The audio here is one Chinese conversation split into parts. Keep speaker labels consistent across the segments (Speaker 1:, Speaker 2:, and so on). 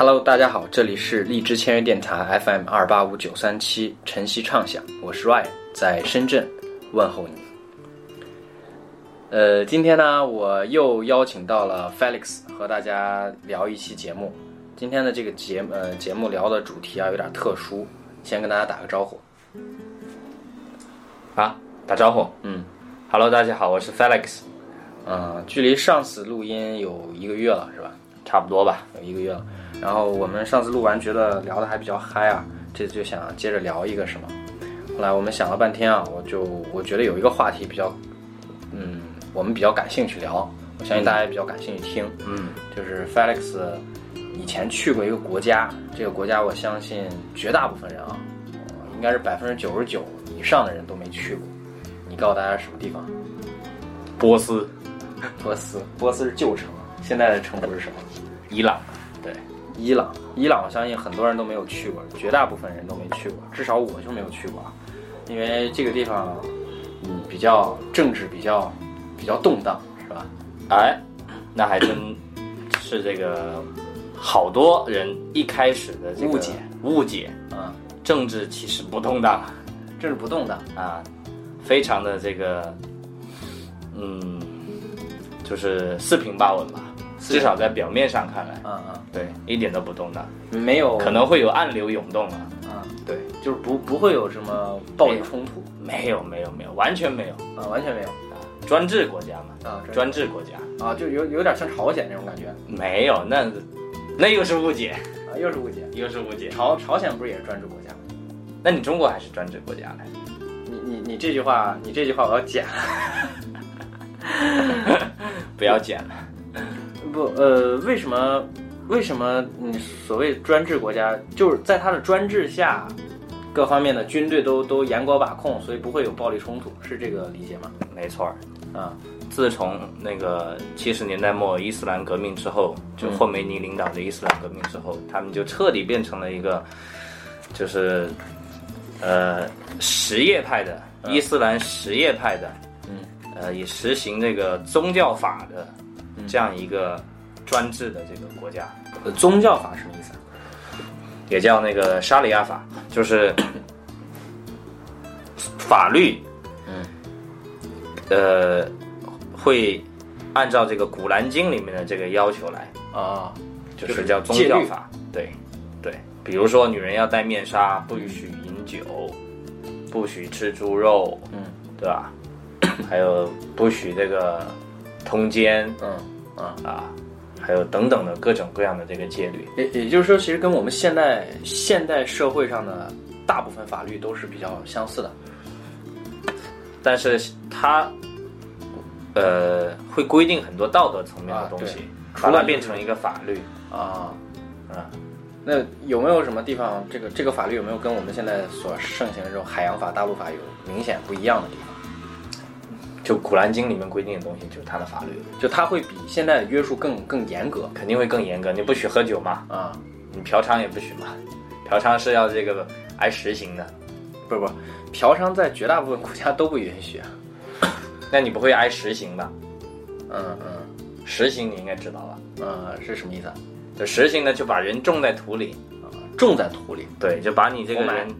Speaker 1: Hello，大家好，这里是荔枝签约电台 FM 二八五九三七晨曦畅想，我是 Ryan，在深圳问候你。呃，今天呢，我又邀请到了 Felix 和大家聊一期节目。今天的这个节呃节目聊的主题啊有点特殊，先跟大家打个招呼。
Speaker 2: 啊，打招呼。
Speaker 1: 嗯
Speaker 2: ，Hello，大家好，我是 Felix，
Speaker 1: 嗯，距离上次录音有一个月了，是吧？
Speaker 2: 差不多吧。
Speaker 1: 有一个月了。然后我们上次录完，觉得聊的还比较嗨啊，这次就想接着聊一个什么。后来我们想了半天啊，我就我觉得有一个话题比较，嗯，我们比较感兴趣聊，我相信大家也比较感兴趣听。
Speaker 2: 嗯，
Speaker 1: 就是 Felix 以前去过一个国家，这个国家我相信绝大部分人啊，呃应该是百分之九十九以上的人都没去过。你告诉大家什么地方？
Speaker 2: 波斯、
Speaker 1: 波斯，波斯是旧城，现在的称呼是什么？
Speaker 2: 伊朗，对，
Speaker 1: 伊朗，伊朗，我相信很多人都没有去过，绝大部分人都没去过，至少我就没有去过啊，因为这个地方，嗯，比较政治比较比较动荡，是吧？
Speaker 2: 哎，那还真是这个好多人一开始的这个
Speaker 1: 误解。
Speaker 2: 误解，
Speaker 1: 啊、
Speaker 2: 政治其实不动荡。
Speaker 1: 政治不动荡，
Speaker 2: 啊，非常的这个，嗯，就是四平八稳吧，
Speaker 1: 四
Speaker 2: 至少在表面上看来，
Speaker 1: 嗯嗯
Speaker 2: 对，一点都不动荡，
Speaker 1: 嗯，没有，
Speaker 2: 可能会有暗流涌动啊，
Speaker 1: 嗯、
Speaker 2: 对，
Speaker 1: 就是不不会有什么暴力冲突
Speaker 2: 没有没有没有，完全没有
Speaker 1: 啊、完全没有
Speaker 2: 啊，专制国家嘛，
Speaker 1: 啊，
Speaker 2: 专制国家。
Speaker 1: 啊，就有有点像朝鲜那种感觉
Speaker 2: 没有，那那又是误解，
Speaker 1: 啊，又是误解。
Speaker 2: 又是误解。
Speaker 1: 朝朝鲜不是也是专制国家吗？
Speaker 2: 那你中国还是专制国家嘞？
Speaker 1: 你你你这句话，你这句话我要剪。
Speaker 2: 不要剪了。
Speaker 1: 不，呃，为什么？为什么？你所谓专制国家，就是在他的专制下，各方面的军队都都严格把控，所以不会有暴力冲突，是这个理解吗？
Speaker 2: 没错儿，
Speaker 1: 啊，
Speaker 2: 自从那个七十年代末伊斯兰革命之后，就
Speaker 1: 嗯
Speaker 2: 霍梅尼领导的伊斯兰革命之后，他们就彻底变成了一个，就是呃什叶派的伊斯兰什叶派的，
Speaker 1: 嗯，
Speaker 2: 呃以实行这个宗教法的
Speaker 1: 嗯
Speaker 2: 这样一个专制的这个国家。
Speaker 1: 呃宗教法什么意思啊？
Speaker 2: 也叫那个沙里亚法，就是 法律，
Speaker 1: 嗯，
Speaker 2: 呃，会按照这个《古兰经》里面的这个要求来，
Speaker 1: 啊，
Speaker 2: 就是叫宗教法。对，对，比如说女人要戴面纱，不许饮酒，不许吃猪肉，
Speaker 1: 嗯
Speaker 2: 对吧？还有不许这个通奸
Speaker 1: 嗯啊，
Speaker 2: 啊，还有等等的各种各样的这个戒律。
Speaker 1: 也也就是说，其实跟我们现代现代社会上的大部分法律都是比较相似的。
Speaker 2: 但是它呃会规定很多道德层面的东西，
Speaker 1: 除了
Speaker 2: 变成一个法律。
Speaker 1: 啊，
Speaker 2: 啊，
Speaker 1: 那有没有什么地方，这个这个法律有没有跟我们现在所盛行的这种海洋法、大陆法有明显不一样的地方？
Speaker 2: 就《古兰经》里面规定的东西，就是它的法律，
Speaker 1: 就它会比现在的约束更更严格
Speaker 2: 肯定会更严格。你不许喝酒嘛，
Speaker 1: 啊？
Speaker 2: 你嫖娼也不许嘛，嫖娼是要这个挨实刑的。
Speaker 1: 不是不是，嫖娼在绝大部分国家都不允许啊。
Speaker 2: 那你不会挨实刑吧？
Speaker 1: 嗯嗯
Speaker 2: 实刑你应该知道吧？
Speaker 1: 嗯，是什么意思啊？
Speaker 2: 就实行呢，就把人种在土里，
Speaker 1: 啊种在土里
Speaker 2: 对，就把你这个人，不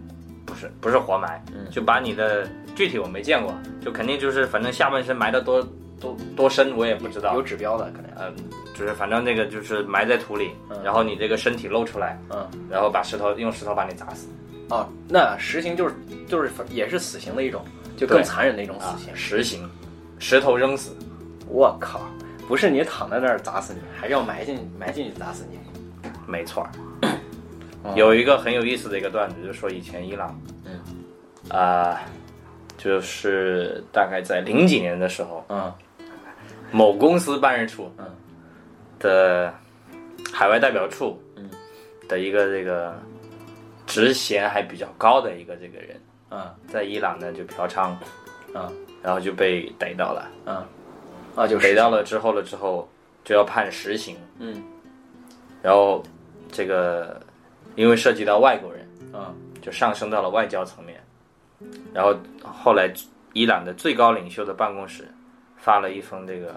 Speaker 2: 是不是活埋，
Speaker 1: 嗯
Speaker 2: 就把你的具体我没见过，就肯定就是反正下半身埋的多多多深我也不知道
Speaker 1: 有，指标的可能。
Speaker 2: 嗯，就是反正那个就是埋在土里，
Speaker 1: 嗯
Speaker 2: 然后你这个身体露出来，
Speaker 1: 嗯
Speaker 2: 然后把石头用石头把你砸死
Speaker 1: 哦，那实行就是就是也是死刑的一种，就更残忍的一种死
Speaker 2: 啊
Speaker 1: 刑。，
Speaker 2: 实行，石头扔死，
Speaker 1: 我靠，不是你躺在那儿砸死你，还是要埋进埋进去砸死你？
Speaker 2: 没错 有一个很有意思的一个段子，就是说以前伊朗，
Speaker 1: 嗯。
Speaker 2: 啊、就是大概在零几年的时候，
Speaker 1: 嗯。
Speaker 2: 某公司办事处
Speaker 1: 嗯。
Speaker 2: 的海外代表处
Speaker 1: 嗯。
Speaker 2: 的一个这个职衔还比较高的一个这个人，
Speaker 1: 嗯。
Speaker 2: 在伊朗呢就嫖娼，
Speaker 1: 嗯。
Speaker 2: 然后就被逮到了，
Speaker 1: 嗯。啊，就
Speaker 2: 逮到了之后了之后就要判实刑，
Speaker 1: 嗯。
Speaker 2: 然后这个因为涉及到外国人，
Speaker 1: 嗯
Speaker 2: 就上升到了外交层面，然后后来伊朗的最高领袖的办公室发了一封这个，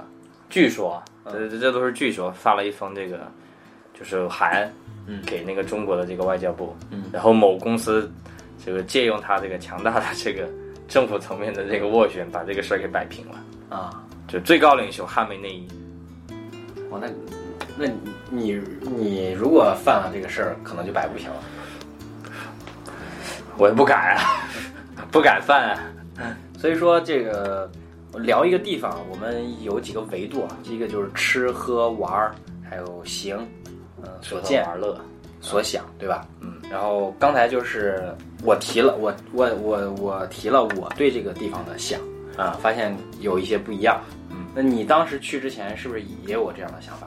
Speaker 2: 据说啊，这这这都是据说，发了一封这个就是函，
Speaker 1: 嗯。
Speaker 2: 给那个中国的这个外交部，
Speaker 1: 嗯。
Speaker 2: 然后某公司这个借用他这个强大的这个政府层面的这个斡旋，把这个事儿给摆平了。
Speaker 1: 啊，
Speaker 2: 就最高领袖哈梅内衣，
Speaker 1: 我，那那你你你如果犯了这个事儿，可能就摆不平了。
Speaker 2: 我也不敢啊，不敢犯啊。
Speaker 1: 所以说这个聊一个地方，我们有几个维度啊，第一个就是吃喝玩儿，还有行，嗯、所见
Speaker 2: 而乐，
Speaker 1: 所想，对吧？嗯。然后刚才就是我提了，我我我我提了我对这个地方的想啊，发现有一些不一样。嗯，那你当时去之前是不是也有这样的想法？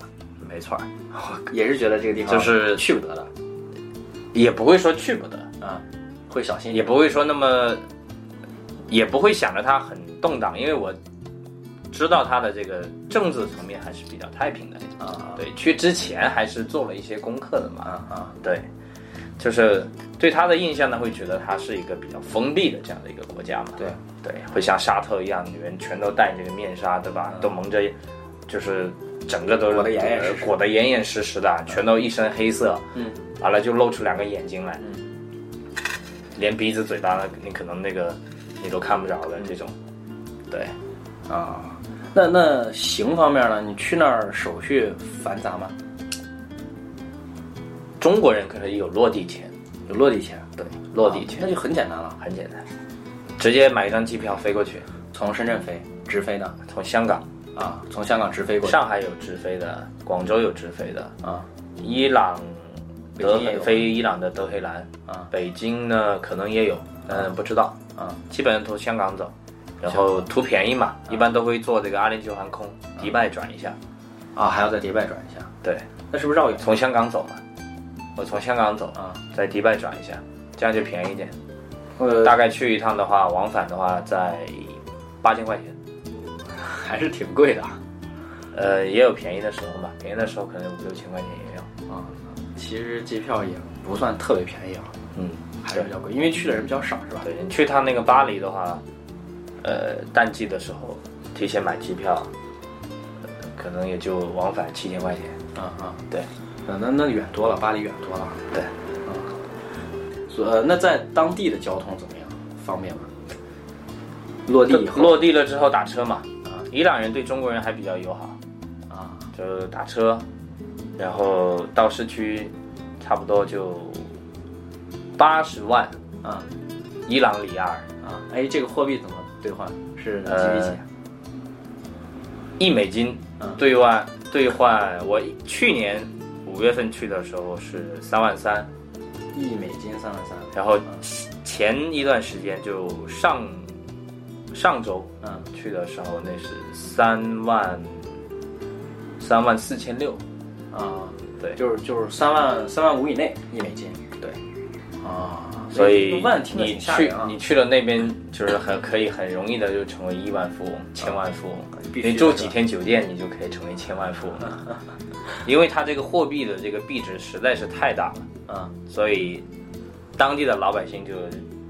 Speaker 2: 没错儿，
Speaker 1: 也是觉得这个地方
Speaker 2: 就是
Speaker 1: 去不得的
Speaker 2: 也不会说去不得，
Speaker 1: 啊，会小心。
Speaker 2: 也不会说那么，也不会想着它很动荡，因为我知道它的这个政治层面还是比较太平的。
Speaker 1: 啊
Speaker 2: 对，去之前还是做了一些功课的嘛。
Speaker 1: 啊啊
Speaker 2: 对，就是对他的印象呢，会觉得它是一个比较封闭的这样的一个国家嘛。
Speaker 1: 对
Speaker 2: 对，会像沙特一样，女人全都戴这个面纱，对吧？都蒙着，就是整个都是
Speaker 1: 裹得严严实实
Speaker 2: 裹得严严实实的，全都一身黑色。
Speaker 1: 嗯，
Speaker 2: 完了就露出两个眼睛来，
Speaker 1: 嗯
Speaker 2: 连鼻子嘴巴呢，你可能那个你都看不着的这种。对，
Speaker 1: 啊。那那行方面呢？你去那儿手续繁杂吗？
Speaker 2: 中国人可是有落地签，
Speaker 1: 有落地签，
Speaker 2: 对，落地签、
Speaker 1: 啊那就很简单了，
Speaker 2: 很简单，直接买一张机票飞过去，
Speaker 1: 从深圳飞，直飞的
Speaker 2: 从香港。
Speaker 1: 啊，从香港直飞过去。
Speaker 2: 上海有直飞的，广州有直飞的，
Speaker 1: 啊。
Speaker 2: 伊朗德
Speaker 1: 北京也有。
Speaker 2: 飞伊朗的德黑兰，
Speaker 1: 啊。
Speaker 2: 北京呢可能也有，嗯，不知道，
Speaker 1: 啊。
Speaker 2: 基本上从香港走，然后图便宜嘛，一般都会坐这个阿联酋航空，迪拜转一下，
Speaker 1: 啊，还要在迪拜转一下，
Speaker 2: 对，
Speaker 1: 那是不是绕远？
Speaker 2: 从香港走嘛，我从香港走，
Speaker 1: 啊？
Speaker 2: 在迪拜转一下，这样就便宜一点，
Speaker 1: 呃，
Speaker 2: 大概去一趟的话，往返的话在八千块钱，
Speaker 1: 还是挺贵的
Speaker 2: 呃，也有便宜的时候嘛，便宜的时候可能五六千块钱也有，
Speaker 1: 啊。其实机票也不算特别便宜啊，
Speaker 2: 嗯，
Speaker 1: 还是比较贵，因为去的人比较少，是吧？
Speaker 2: 对你去趟那个巴黎的话，呃，淡季的时候提前买机票，呃可能也就往返七千块钱。
Speaker 1: 啊啊，
Speaker 2: 对，
Speaker 1: 那那那远多了，巴黎远多了。
Speaker 2: 对，
Speaker 1: 所呃，那在当地的交通怎么样？方便吗？落地以后
Speaker 2: 落地了之后打车嘛，
Speaker 1: 啊
Speaker 2: 伊朗人对中国人还比较友好，
Speaker 1: 啊
Speaker 2: 就打车，然后到市区，差不多就八十万
Speaker 1: 啊
Speaker 2: 伊朗里亚尔，
Speaker 1: 啊！哎，这个货币怎么兑换？是几
Speaker 2: 呃
Speaker 1: 比几？
Speaker 2: 一美金
Speaker 1: 嗯
Speaker 2: 兑换兑换，我去年五月份去的时候是三万三。
Speaker 1: 一美金三万三。
Speaker 2: 然后前一段时间就上上周
Speaker 1: 嗯
Speaker 2: 去的时候，那是三万三万四千六，
Speaker 1: 啊，
Speaker 2: 对
Speaker 1: 就是就是三万三万五以内一美金。
Speaker 2: 对，
Speaker 1: 啊，
Speaker 2: 所以你去！你去了那边，就是很可以很容易的就成为亿万富翁、千万富翁。你住几天酒店，你就可以成为千万富翁，因为它这个货币的这个币值实在是太大了，
Speaker 1: 啊
Speaker 2: 所以当地的老百姓就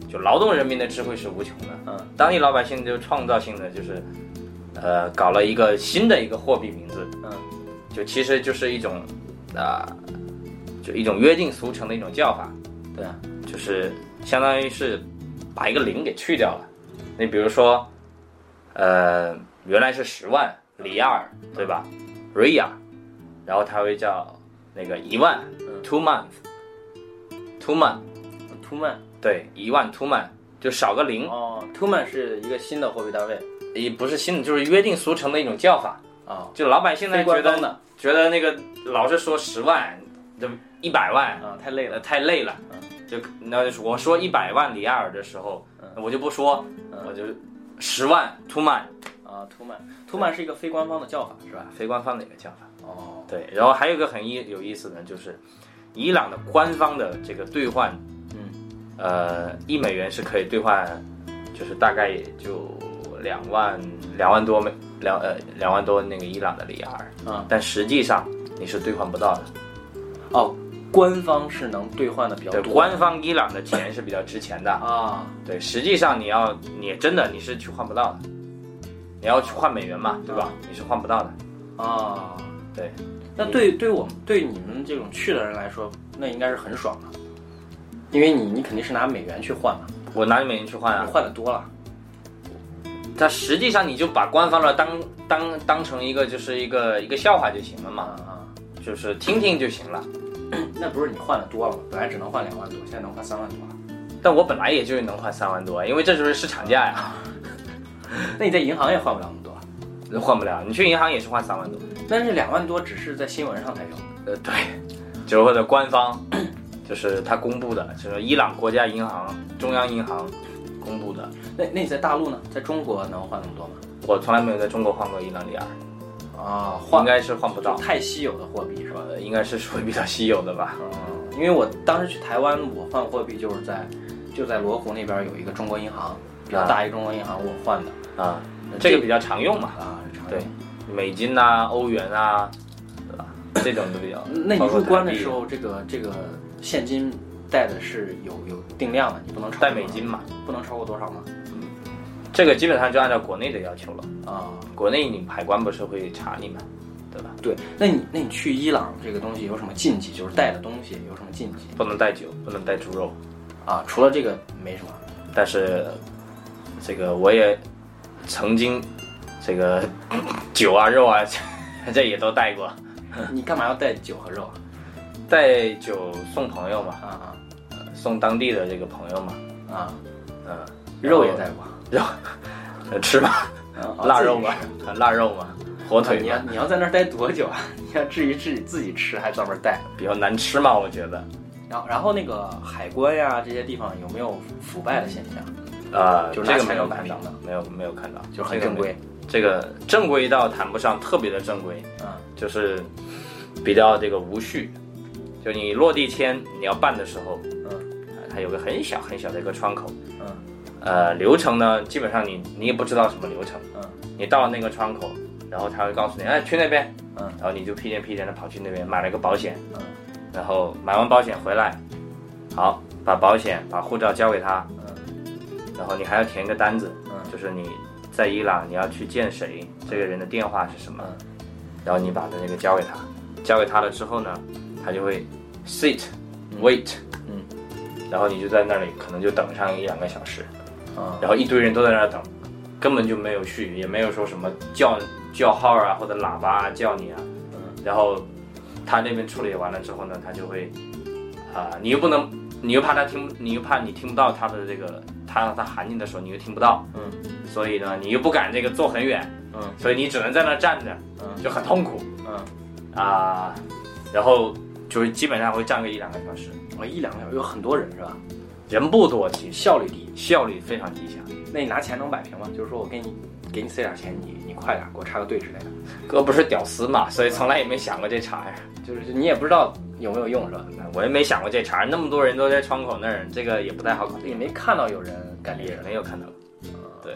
Speaker 2: 就劳动人民的智慧是无穷的。
Speaker 1: 嗯
Speaker 2: 当地老百姓就创造性的就是，呃，搞了一个新的一个货币名字，
Speaker 1: 嗯
Speaker 2: 就其实就是一种啊、就一种约定俗成的一种叫法，
Speaker 1: 对啊
Speaker 2: 就是相当于是把一个零给去掉了。你比如说，呃，原来是十万里亚尔，对吧？ria，然后它会叫那个一万
Speaker 1: 嗯
Speaker 2: ，two month，two month，
Speaker 1: 图曼
Speaker 2: 对，一万 two month，就少个零，
Speaker 1: 哦，图曼是一个新的货币单位
Speaker 2: 也不是新的，就是约定俗成的一种叫法。
Speaker 1: 啊
Speaker 2: 就老百姓呢
Speaker 1: 非
Speaker 2: 觉得
Speaker 1: 官方的
Speaker 2: 觉得那个老是说十万，就一百万，
Speaker 1: 啊，太累
Speaker 2: 呃，
Speaker 1: 了。
Speaker 2: 太累了。就那就是我说一百万里亚尔的时候，我就不说，我就十万 two man，
Speaker 1: 啊，图曼，图曼是一个非官方的叫法，是吧？
Speaker 2: 非官方的一个叫法。
Speaker 1: 哦，
Speaker 2: 对，然后还有一个很意有意思的就是，伊朗的官方的这个兑换，
Speaker 1: 嗯，
Speaker 2: 呃，一美元是可以兑换，就是大概也就两万两万多美两呃两万多那个伊朗的里亚尔，
Speaker 1: 嗯，
Speaker 2: 但实际上你是兑换不到的。
Speaker 1: 哦，官方是能兑换的比较
Speaker 2: 对，
Speaker 1: 多。
Speaker 2: 官方伊朗的钱是比较值钱的。
Speaker 1: 啊，
Speaker 2: 对，实际上你要你真的你是去换不到的，你要去换美元嘛，对吧？你是换不到的。
Speaker 1: 啊，
Speaker 2: 对，
Speaker 1: 那对对我们对你们这种去的人来说，那应该是很爽的，因为你你肯定是拿美元去换嘛，
Speaker 2: 我拿美元去换
Speaker 1: 你
Speaker 2: 啊，
Speaker 1: 换的多了。
Speaker 2: 它实际上你就把官方的当当当成一个就是一个一个笑话就行了嘛，
Speaker 1: 啊
Speaker 2: 就是听听就行了。
Speaker 1: 啊，那不是你换的多了吗？本来只能换两万多，现在能换三万多了。
Speaker 2: 但我本来也就能换三万多，因为这就是市场价呀，
Speaker 1: 那你在银行也换不了那么多，
Speaker 2: 换不了。你去银行也是换三万多。
Speaker 1: 但是两万多只是在新闻上才有。
Speaker 2: 呃，对，就是或者官方，就是他公布的，就是伊朗国家银行中央银行公布的。
Speaker 1: 那那你在大陆呢？在中国能换那么多吗？
Speaker 2: 我从来没有在中国换过伊朗里尔，
Speaker 1: 啊，
Speaker 2: 应该是换不到，
Speaker 1: 太稀有的货币是吧？
Speaker 2: 呃，应该是属于比较稀有的吧。
Speaker 1: 嗯，因为我当时去台湾，我换货币就是在就在罗湖那边有一个中国银行，比较大一个中国银行，我换的。
Speaker 2: 啊，这个比较常用嘛，
Speaker 1: 啊，
Speaker 2: 对。美金呐、欧元啊，对吧？这种都比较。
Speaker 1: 那你入关的时
Speaker 2: 候
Speaker 1: 候，这个这个现金带的是有有定量的，你不能超过
Speaker 2: 带美金嘛，
Speaker 1: 不能超过多少吗？
Speaker 2: 这个基本上就按照国内的要求了。
Speaker 1: 啊，
Speaker 2: 国内你海关不是会查你嘛，对吧？
Speaker 1: 对。那你那你去伊朗这个东西有什么禁忌？就是带的东西有什么禁忌
Speaker 2: 不能带酒，不能带猪肉。
Speaker 1: 啊？除了这个没什么。
Speaker 2: 但是这个我也曾经这个酒啊肉啊，这也都带过。
Speaker 1: 你干嘛要带酒和肉啊？
Speaker 2: 带酒送朋友嘛，
Speaker 1: 啊
Speaker 2: 送当地的这个朋友嘛，
Speaker 1: 啊啊！
Speaker 2: 嗯，
Speaker 1: 肉也带过。
Speaker 2: 肉呃 吃嘛，
Speaker 1: 啊
Speaker 2: 腊肉嘛，腊肉嘛，火腿
Speaker 1: 你要，你要在那儿待多久啊？你要至于自己自己吃，还专门带。
Speaker 2: 比较难吃嘛，我觉得。
Speaker 1: 然后然后那个海关呀这些地方有没有腐败的现象？
Speaker 2: 啊，
Speaker 1: 就是
Speaker 2: 这个没有看到
Speaker 1: 的，
Speaker 2: 没有没有看到，
Speaker 1: 就很正规。
Speaker 2: 这个正规倒谈不上特别的正规，
Speaker 1: 嗯
Speaker 2: 就是比较这个无序。就你落地签你要办的时候，
Speaker 1: 嗯。
Speaker 2: 呃它有个很小很小的一个窗口，
Speaker 1: 嗯。
Speaker 2: 呃，流程呢，基本上你你也不知道什么流程，
Speaker 1: 嗯。
Speaker 2: 你到了那个窗口，然后他会告诉你，哎，去那边，
Speaker 1: 嗯。
Speaker 2: 然后你就屁颠屁颠的跑去那边买了个保险，
Speaker 1: 嗯。
Speaker 2: 然后买完保险回来，好，把保险把护照交给他，
Speaker 1: 嗯。
Speaker 2: 然后你还要填一个单子，
Speaker 1: 嗯。
Speaker 2: 就是你在伊朗你要去见谁，这个人的电话是什么，
Speaker 1: 嗯。
Speaker 2: 然后你把的那个交给他，交给他了之后呢，他就会 sit
Speaker 1: 嗯。
Speaker 2: wait，
Speaker 1: 嗯，
Speaker 2: 然后你就在那里可能就等上一两个小时，
Speaker 1: 啊。
Speaker 2: 然后一堆人都在那儿等，根本就没有去，也没有说什么叫叫号啊或者喇叭啊叫你啊，
Speaker 1: 嗯。
Speaker 2: 然后他那边处理完了之后呢，他就会啊、你又不能，你又怕他听，你又怕你听不到他的这个他他喊你的时候你又听不到，
Speaker 1: 嗯。
Speaker 2: 所以呢，你又不敢这个坐很远，
Speaker 1: 嗯。
Speaker 2: 所以你只能在那站着，
Speaker 1: 嗯。
Speaker 2: 就很痛苦。
Speaker 1: 嗯，
Speaker 2: 啊、然后就是基本上会站个一两个小时，
Speaker 1: 我一两个小时有很多人是吧？
Speaker 2: 人不多，其实
Speaker 1: 效率低。
Speaker 2: 效率非常低下。
Speaker 1: 那你拿钱能摆平吗？就是说我给你给你塞点钱，你你快点给我插个队之类的，
Speaker 2: 哥不是屌丝嘛，所以从来也没想过这茬呀。
Speaker 1: 就是你也不知道有没有用是吧？
Speaker 2: 我也没想过这茬，那么多人都在窗口那儿，这个也不太好搞。
Speaker 1: 也没看到有人干这
Speaker 2: 也
Speaker 1: 事，
Speaker 2: 没有看到，对，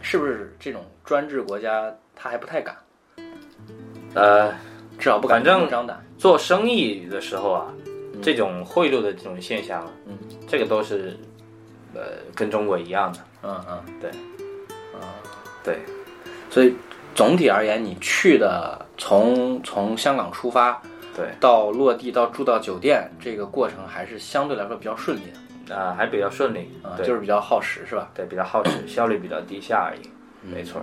Speaker 1: 是不是这种专制国家他还不太敢，
Speaker 2: 呃，
Speaker 1: 至少不敢
Speaker 2: 反正
Speaker 1: 明目张胆。
Speaker 2: 做生意的时候啊，
Speaker 1: 嗯。
Speaker 2: 这种贿赂的这种现象，
Speaker 1: 嗯，
Speaker 2: 这个都是，呃，跟中国一样的，
Speaker 1: 嗯嗯，
Speaker 2: 对，
Speaker 1: 嗯，
Speaker 2: 对，
Speaker 1: 所以总体而言，你去的从从香港出发
Speaker 2: 对，
Speaker 1: 到落地到住到酒店，这个过程还是相对来说比较顺利的，
Speaker 2: 啊、还比较顺利，
Speaker 1: 啊，
Speaker 2: 对，
Speaker 1: 就是比较耗时是吧？
Speaker 2: 对，比较耗时，效率比较低下而已，
Speaker 1: 嗯。
Speaker 2: 没错，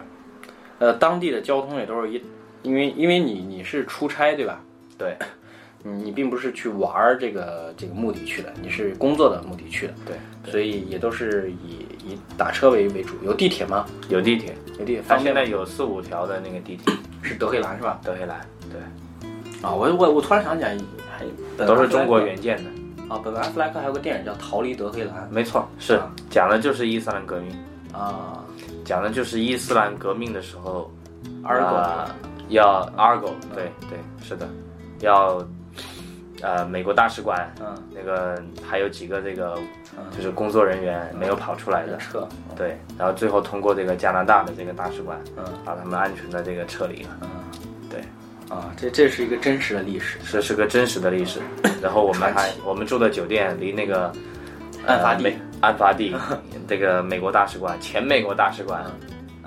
Speaker 1: 呃，当地的交通也都是一，因为因为你你是出差对吧？
Speaker 2: 对，
Speaker 1: 你你并不是去玩儿这个这个目的去的，你是工作的目的去的，
Speaker 2: 对，
Speaker 1: 所以也都是以以打车为为主。有地铁吗？
Speaker 2: 有地铁，
Speaker 1: 有地铁
Speaker 2: 它？现在有四五条的那个地铁，
Speaker 1: 是德黑兰是吧？
Speaker 2: 德黑兰，对，
Speaker 1: 啊，我我我突然想起来，还
Speaker 2: 都是中国
Speaker 1: 阿弗莱
Speaker 2: 原件的，
Speaker 1: 啊。本阿弗莱克还有个电影叫《逃离德黑兰
Speaker 2: 没错，是
Speaker 1: 啊
Speaker 2: 讲的就是伊斯兰革命，》
Speaker 1: 啊
Speaker 2: 讲的就是伊斯兰革命的时候。啊要 Argo，对对，是的，要呃美国大使馆
Speaker 1: 嗯
Speaker 2: 那个还有几个这个
Speaker 1: 嗯
Speaker 2: 就是工作人员没有跑出来的
Speaker 1: 人，撤，
Speaker 2: 对，然后最后通过这个加拿大的这个大使馆
Speaker 1: 嗯
Speaker 2: 把他们安全的这个撤离了，
Speaker 1: 嗯
Speaker 2: 对，
Speaker 1: 啊，这这是一个真实的历史，
Speaker 2: 这是个真实的历史。然后我们还我们住的酒店离那个
Speaker 1: 案发地
Speaker 2: 呃案发地 这个美国大使馆前美国大使馆，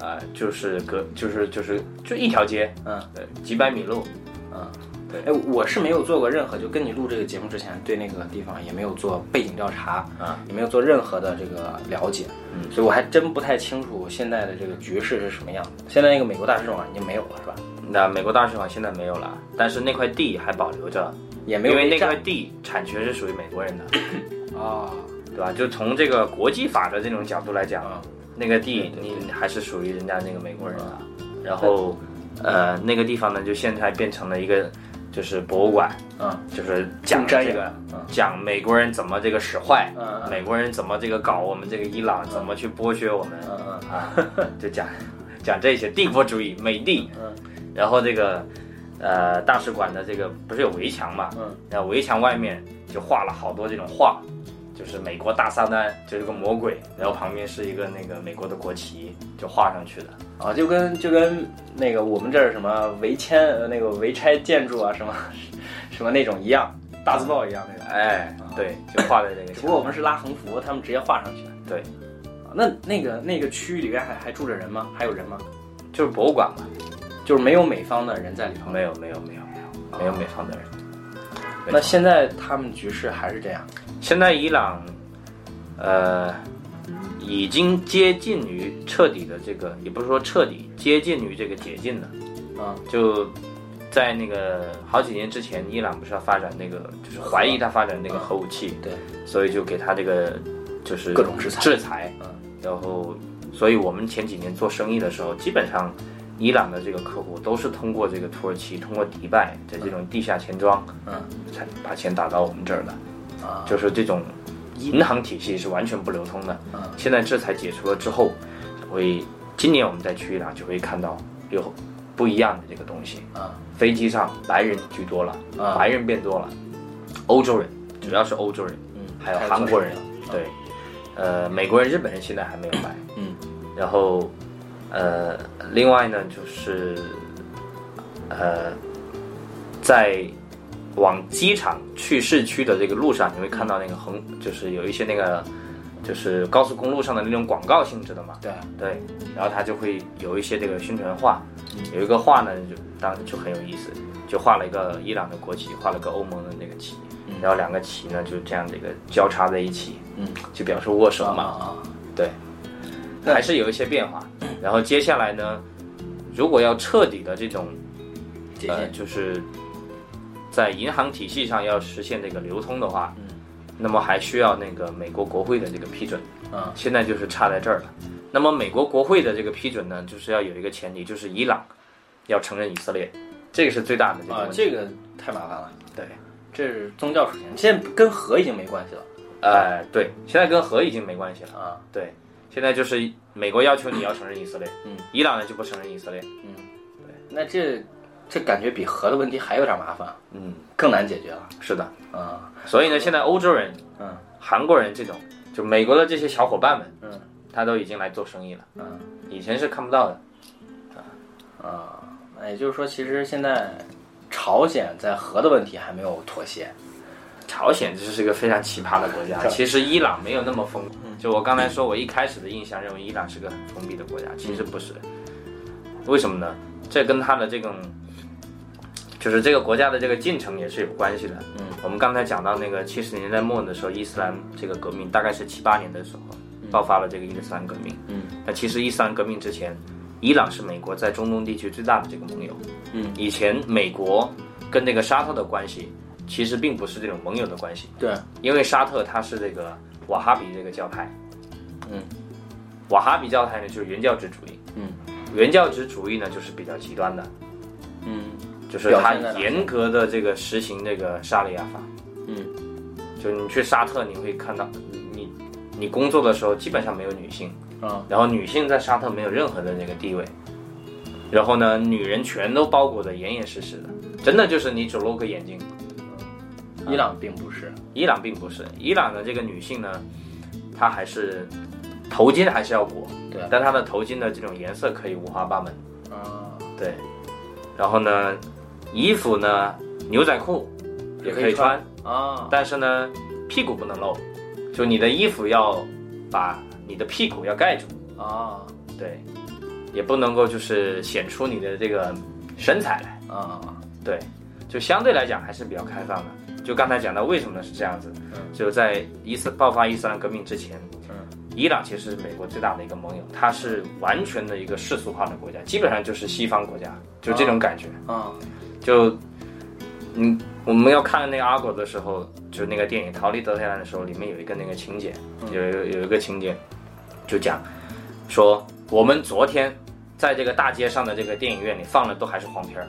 Speaker 2: 呃，就是隔就是就是就一条街，
Speaker 1: 嗯
Speaker 2: 对，几百米路，
Speaker 1: 嗯
Speaker 2: 对
Speaker 1: 哎，我是没有做过任何，就跟你录这个节目之前，对那个地方也没有做背景调查，
Speaker 2: 啊，
Speaker 1: 也没有做任何的这个了解，
Speaker 2: 嗯
Speaker 1: 所以我还真不太清楚现在的这个局势是什么样的。现在那个美国大使馆已经没有了，是吧？
Speaker 2: 那美国大使馆现在没有了，但是那块地还保留着，
Speaker 1: 也没有
Speaker 2: 因为那块地产权是属于美国人的，
Speaker 1: 啊
Speaker 2: 对吧？就从这个国际法的这种角度来讲，
Speaker 1: 啊
Speaker 2: 那个地你还是属于人家那个美国人的。然后，呃，那个地方呢，就现在变成了一个就是博物馆，
Speaker 1: 嗯。
Speaker 2: 就是讲这个
Speaker 1: 嗯。
Speaker 2: 讲美国人怎么这个使坏，
Speaker 1: 嗯嗯
Speaker 2: 美国人怎么这个搞我们这个伊朗，怎么去剥削我们
Speaker 1: 嗯嗯
Speaker 2: 啊，就讲讲这些帝国主义、美帝。
Speaker 1: 嗯。
Speaker 2: 然后这个呃大使馆的这个不是有围墙嘛，
Speaker 1: 嗯。
Speaker 2: 然后围墙外面就画了好多这种画，就是美国大撒旦就是个魔鬼，然后旁边是一个那个美国的国旗，就画上去的。
Speaker 1: 啊，就跟就跟那个我们这儿什么围迁呃那个围拆建筑啊什么 什么那种一样，大字报一样那种。
Speaker 2: 哎，对，就画在这个
Speaker 1: 不过我们是拉横幅，他们直接画上去的。
Speaker 2: 对
Speaker 1: 啊，那那个那个区域里面还还住着人吗？还有人吗？
Speaker 2: 就是博物馆嘛，
Speaker 1: 就是没有美方的人在里头。
Speaker 2: 没有没有没有没有没有美方的人。
Speaker 1: 那现在他们局势还是这样。
Speaker 2: 现在伊朗，呃，已经接近于彻底的这个，也不是说彻底，接近于这个解禁了。
Speaker 1: 啊。
Speaker 2: 就在那个好几年之前，伊朗不是要发展那个，就是怀疑他发展那个核武器，
Speaker 1: 对，
Speaker 2: 所以就给他这个就是
Speaker 1: 各种制裁。
Speaker 2: 制裁，
Speaker 1: 嗯
Speaker 2: 然后，所以我们前几年做生意的时候，基本上伊朗的这个客户都是通过这个土耳其，通过迪拜的这种地下钱庄，
Speaker 1: 嗯。
Speaker 2: 才把钱打到我们这儿的，
Speaker 1: 啊
Speaker 2: 就是这种银行体系是完全不流通的。
Speaker 1: 嗯
Speaker 2: 现在制裁解除了之后，会今年我们再去伊朗就会看到有不一样的这个东西。
Speaker 1: 啊。
Speaker 2: 飞机上白人居多了，
Speaker 1: 啊。
Speaker 2: 白人变多了，欧洲人主要是欧洲人，
Speaker 1: 嗯，
Speaker 2: 还有韩国人对，呃，美国人、日本人现在还没有来，
Speaker 1: 嗯。
Speaker 2: 然后，呃，另外呢就是，呃，在往机场去市区的这个路上，你会看到那个横，就是有一些那个，就是高速公路上的那种广告性质的嘛，
Speaker 1: 对，
Speaker 2: 对，然后他就会有一些这个宣传画，有一个画呢，就当时就很有意思，就画了一个伊朗的国旗，画了个欧盟的那个旗，然后两个旗呢就这样这个交叉在一起，
Speaker 1: 嗯，
Speaker 2: 就表示握手嘛，
Speaker 1: 啊
Speaker 2: 对，还是有一些变化。然后接下来呢，如果要彻底的这种呃，就是在银行体系上要实现这个流通的话，
Speaker 1: 嗯。
Speaker 2: 那么还需要那个美国国会的这个批准。
Speaker 1: 啊
Speaker 2: 现在就是差在这儿了。那么美国国会的这个批准呢，就是要有一个前提，就是伊朗要承认以色列，这个是最大的这个。
Speaker 1: 这个太麻烦了，
Speaker 2: 对，
Speaker 1: 这是宗教属性，现在跟核已经没关系了。
Speaker 2: 哎、对，现在跟核已经没关系了。
Speaker 1: 啊，
Speaker 2: 对，现在就是美国要求你要承认以色列，
Speaker 1: 嗯，
Speaker 2: 伊朗呢就不承认以色列，嗯，对。
Speaker 1: 那这这感觉比核的问题还有点麻烦，
Speaker 2: 嗯，
Speaker 1: 更难解决了
Speaker 2: 是的。
Speaker 1: 啊，
Speaker 2: 所以呢，现在欧洲人、
Speaker 1: 嗯
Speaker 2: 韩国人这种，就美国的这些小伙伴们，
Speaker 1: 嗯
Speaker 2: 他都已经来做生意了，
Speaker 1: 嗯
Speaker 2: 以前是看不到的。
Speaker 1: 啊，那也就是说，其实现在朝鲜在核的问题还没有妥协，
Speaker 2: 朝鲜这是一个非常奇葩的国家，其实伊朗没有那么封闭。就我刚才说，我一开始的印象认为伊朗是个很封闭的国家，其实不是。为什么呢？这跟它的这种，就是这个国家的这个进程也是有关系的。
Speaker 1: 嗯，
Speaker 2: 我们刚才讲到那个七十年代末的时候，伊斯兰这个革命大概是七八年的时候爆发了这个伊斯兰革命。
Speaker 1: 嗯，
Speaker 2: 那其实伊斯兰革命之前，伊朗是美国在中东地区最大的这个盟友。
Speaker 1: 嗯，
Speaker 2: 以前美国跟那个沙特的关系其实并不是这种盟友的关系。
Speaker 1: 对，
Speaker 2: 因为沙特它是这个瓦哈比这个教派，
Speaker 1: 嗯，
Speaker 2: 瓦哈比教派呢就是原教旨主义，
Speaker 1: 嗯，
Speaker 2: 原教旨主义呢就是比较极端的，
Speaker 1: 嗯
Speaker 2: 就是它
Speaker 1: 表现在哪
Speaker 2: 严格的这个实行这个沙利亚法，
Speaker 1: 嗯，
Speaker 2: 就你去沙特你会看到，你你你工作的时候基本上没有女性，
Speaker 1: 嗯
Speaker 2: 然后女性在沙特没有任何的那个地位，然后呢，女人全都包裹得严严实实的，真的就是你只露个眼睛。
Speaker 1: 伊朗并不是，
Speaker 2: 伊朗并不是，伊朗的这个女性呢，她还是头巾还是要裹，
Speaker 1: 对
Speaker 2: 但她的头巾的这种颜色可以五花八门，
Speaker 1: 啊，
Speaker 2: 对，然后呢，衣服呢，牛仔裤也可以穿，
Speaker 1: 啊，
Speaker 2: 但是呢，屁股不能露，就你的衣服要把你的屁股要盖住，
Speaker 1: 啊。
Speaker 2: 对，也不能够就是显出你的这个身材来，
Speaker 1: 啊，
Speaker 2: 对，就就相对来讲还是比较开放的。就刚才讲到为什么是这样子，
Speaker 1: 嗯。
Speaker 2: 就在伊斯爆发伊斯兰革命之前，
Speaker 1: 嗯。
Speaker 2: 伊朗其实是美国最大的一个盟友，它是完全的一个世俗化的国家，基本上就是西方国家，就这种感觉。
Speaker 1: 啊
Speaker 2: 就，嗯，我们要看那个阿果的时候，就是那个电影《逃离德黑兰》的时候，里面有一个那个情节，有有有一个情节，就讲说我们昨天在这个大街上的这个电影院里放的都还是黄片儿，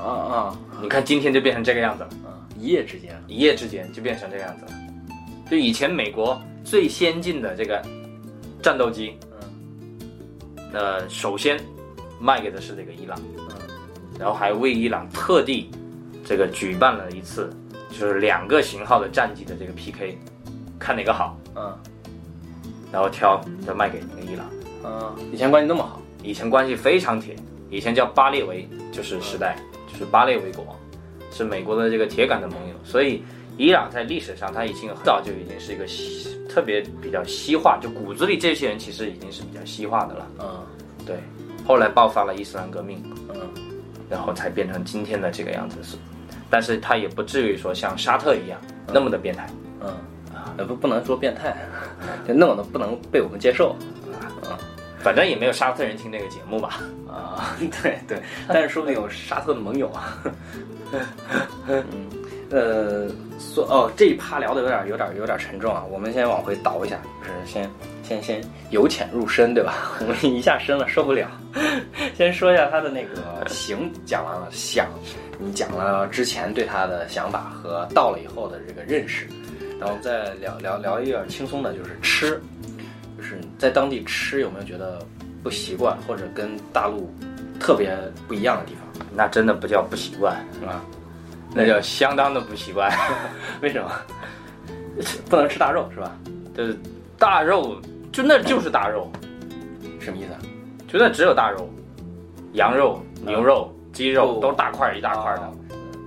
Speaker 1: 啊啊
Speaker 2: 你看今天就变成这个样子了，
Speaker 1: 啊！一夜之间，
Speaker 2: 一夜之间就变成这个样子了。就以前美国最先进的这个战斗机，
Speaker 1: 嗯
Speaker 2: 呃，首先卖给的是这个伊朗。
Speaker 1: 嗯
Speaker 2: 然后还为伊朗特地这个举办了一次，就是两个型号的战机的这个 PK，看哪个好，
Speaker 1: 嗯。
Speaker 2: 然后挑再卖给那个伊朗。
Speaker 1: 嗯，以前关系那么好，
Speaker 2: 以前关系非常铁，以前叫巴列维就是时代，就是巴列维国王，是美国的这个铁杆的盟友，所以伊朗在历史上它已经很早就已经是一个西特别比较西化，就骨子里这些人其实已经是比较西化的了。
Speaker 1: 嗯。
Speaker 2: 对，后来爆发了伊斯兰革命，
Speaker 1: 嗯
Speaker 2: 然后才变成今天的这个样子。是，但是他也不至于说像沙特一样那么的变态。
Speaker 1: 嗯啊，不不能说变态，就那么的不能被我们接受啊
Speaker 2: 反正也没有沙特人听这个节目吧？
Speaker 1: 啊。对对，但是说不定有沙特的盟友啊。嗯 呃，说哦，这一趴聊的有点有点有点沉重啊，我们先往回倒一下，就是先先先由浅入深，对吧？我们一下深了受不了。先说一下他的那个行讲完了，想你讲了之前对他的想法和到了以后的这个认识，然后再聊聊聊一点轻松的，就是吃，就是在当地吃有没有觉得不习惯，或者跟大陆特别不一样的地方
Speaker 2: 那真的不叫不习惯，
Speaker 1: 啊？
Speaker 2: 那叫相当的不习惯。
Speaker 1: 为什么？不能吃大肉是吧？
Speaker 2: 就是大肉，就那就是大肉，
Speaker 1: 什么意思啊？
Speaker 2: 就那只有大肉，羊肉、牛肉、鸡肉
Speaker 1: 哦
Speaker 2: 都是大块儿一大块儿的
Speaker 1: 哦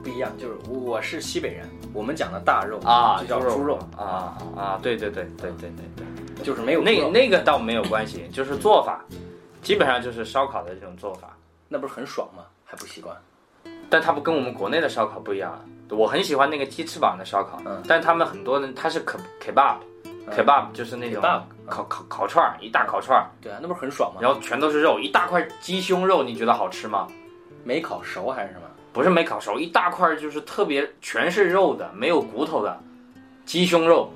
Speaker 1: 不一样，就是我是西北人，我们讲的大肉
Speaker 2: 啊，
Speaker 1: 就叫猪肉
Speaker 2: 啊啊，对对对对对对对。
Speaker 1: 就是没有
Speaker 2: 那那个倒没有关系，就是做法，基本上就是烧烤的这种做法，
Speaker 1: 那不是很爽吗？还不习惯？
Speaker 2: 但它不跟我们国内的烧烤不一样。我很喜欢那个鸡翅膀的烧烤，
Speaker 1: 嗯
Speaker 2: 但他们很多人他是 k kebab。kebab 就是那种烤烤烤串儿，一大烤串儿，
Speaker 1: 对啊，那不是很爽吗？
Speaker 2: 然后全都是肉，一大块鸡胸肉，你觉得好吃吗？
Speaker 1: 没烤熟还是什么？
Speaker 2: 不是没烤熟，一大块就是特别全是肉的，没有骨头的鸡胸肉，